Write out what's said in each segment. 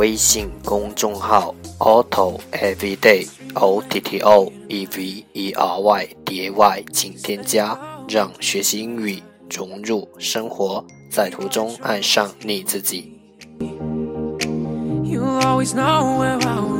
微信公众号 auto Everyday O T T O E V E R Y D A Y，请添加，让学习英语融入生活，在途中爱上你自己 you always know where i'll。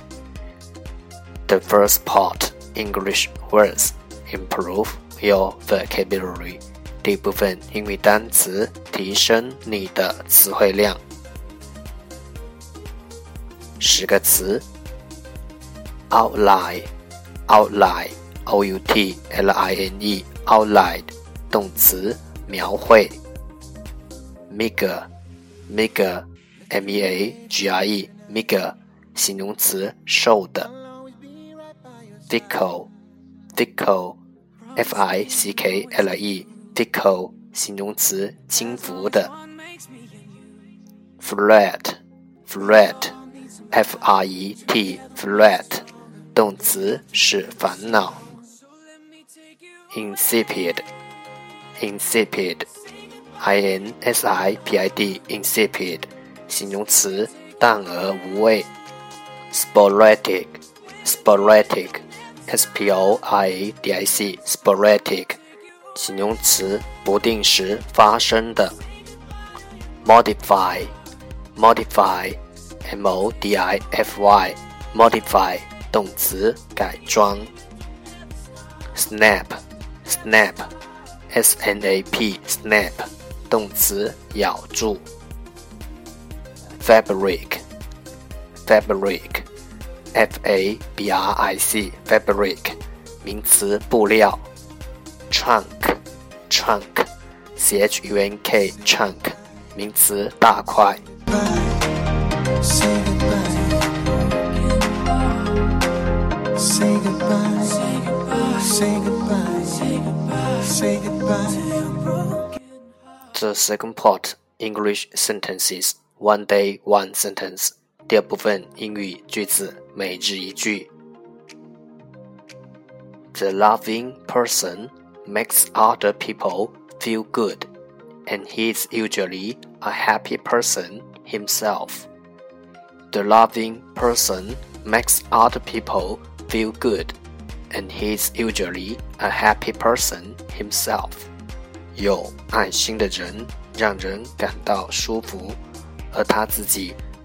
The first part English words improve your vocabulary. 第一部分英语单词，提升你的词汇量。十个词：outline，outline，o u t l i n e，outline，动词，描绘；meager，meager，m e a g r e，meager，形容词，瘦的。 Fickle, fickle, f i c k l e, fickle 形容词，轻浮的。fret, fret, f r e t, fret 动词是烦恼。insipid, insipid, i n s i p i d, insipid 形容词，淡而无味。sporadic, sporadic s p o r a d i c sporadic 形容词，不定时发生的。modify modify m o d i f y modify 动词，改装。snap snap s n a p snap 动词，咬住。fabric fabric f a b r i c fabric 名词布料，trunk trunk c h u n k trunk 名词大块。The second part English sentences one day one sentence 第二部分英语句子每日一句。The loving person makes other people feel good, and he is usually a happy person himself. The loving person makes other people feel good, and he is usually a happy person himself. 有爱心的人让人感到舒服，而他自己。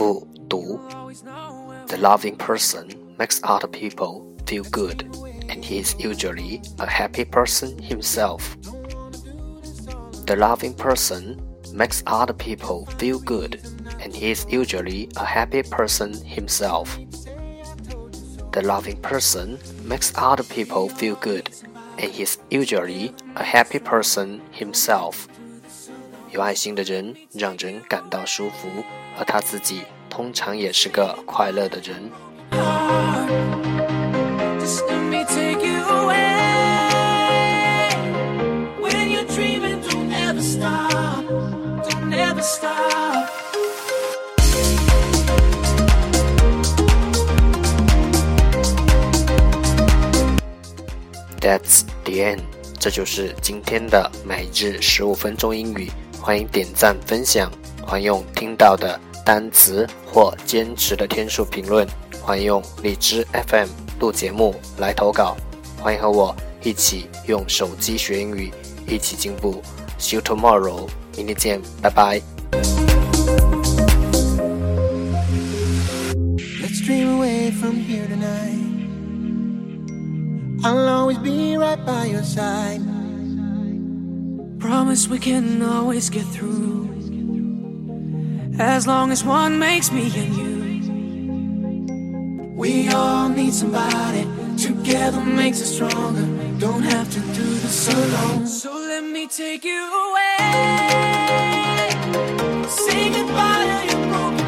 复读：The loving person makes other people feel good, and he is usually a happy person himself. The loving person makes other people feel good, and he is usually a happy person himself. The loving person makes other people feel good, and he's usually a happy person himself. 有爱心的人让人感到舒服，而他自己通常也是个快乐的人。That's the end，这就是今天的每日十五分钟英语。欢迎点赞分享，欢迎用听到的单词或坚持的天数评论，欢迎用荔枝 FM 录节目来投稿，欢迎和我一起用手机学英语，一起进步。See you tomorrow，明天见，拜拜。Let's dream away from here tonight. I'll always be right by your side. promise we can always get through. As long as one makes me and you. We all need somebody, together makes us stronger. Don't have to do this alone. So let me take you away. Say goodbye to your broken.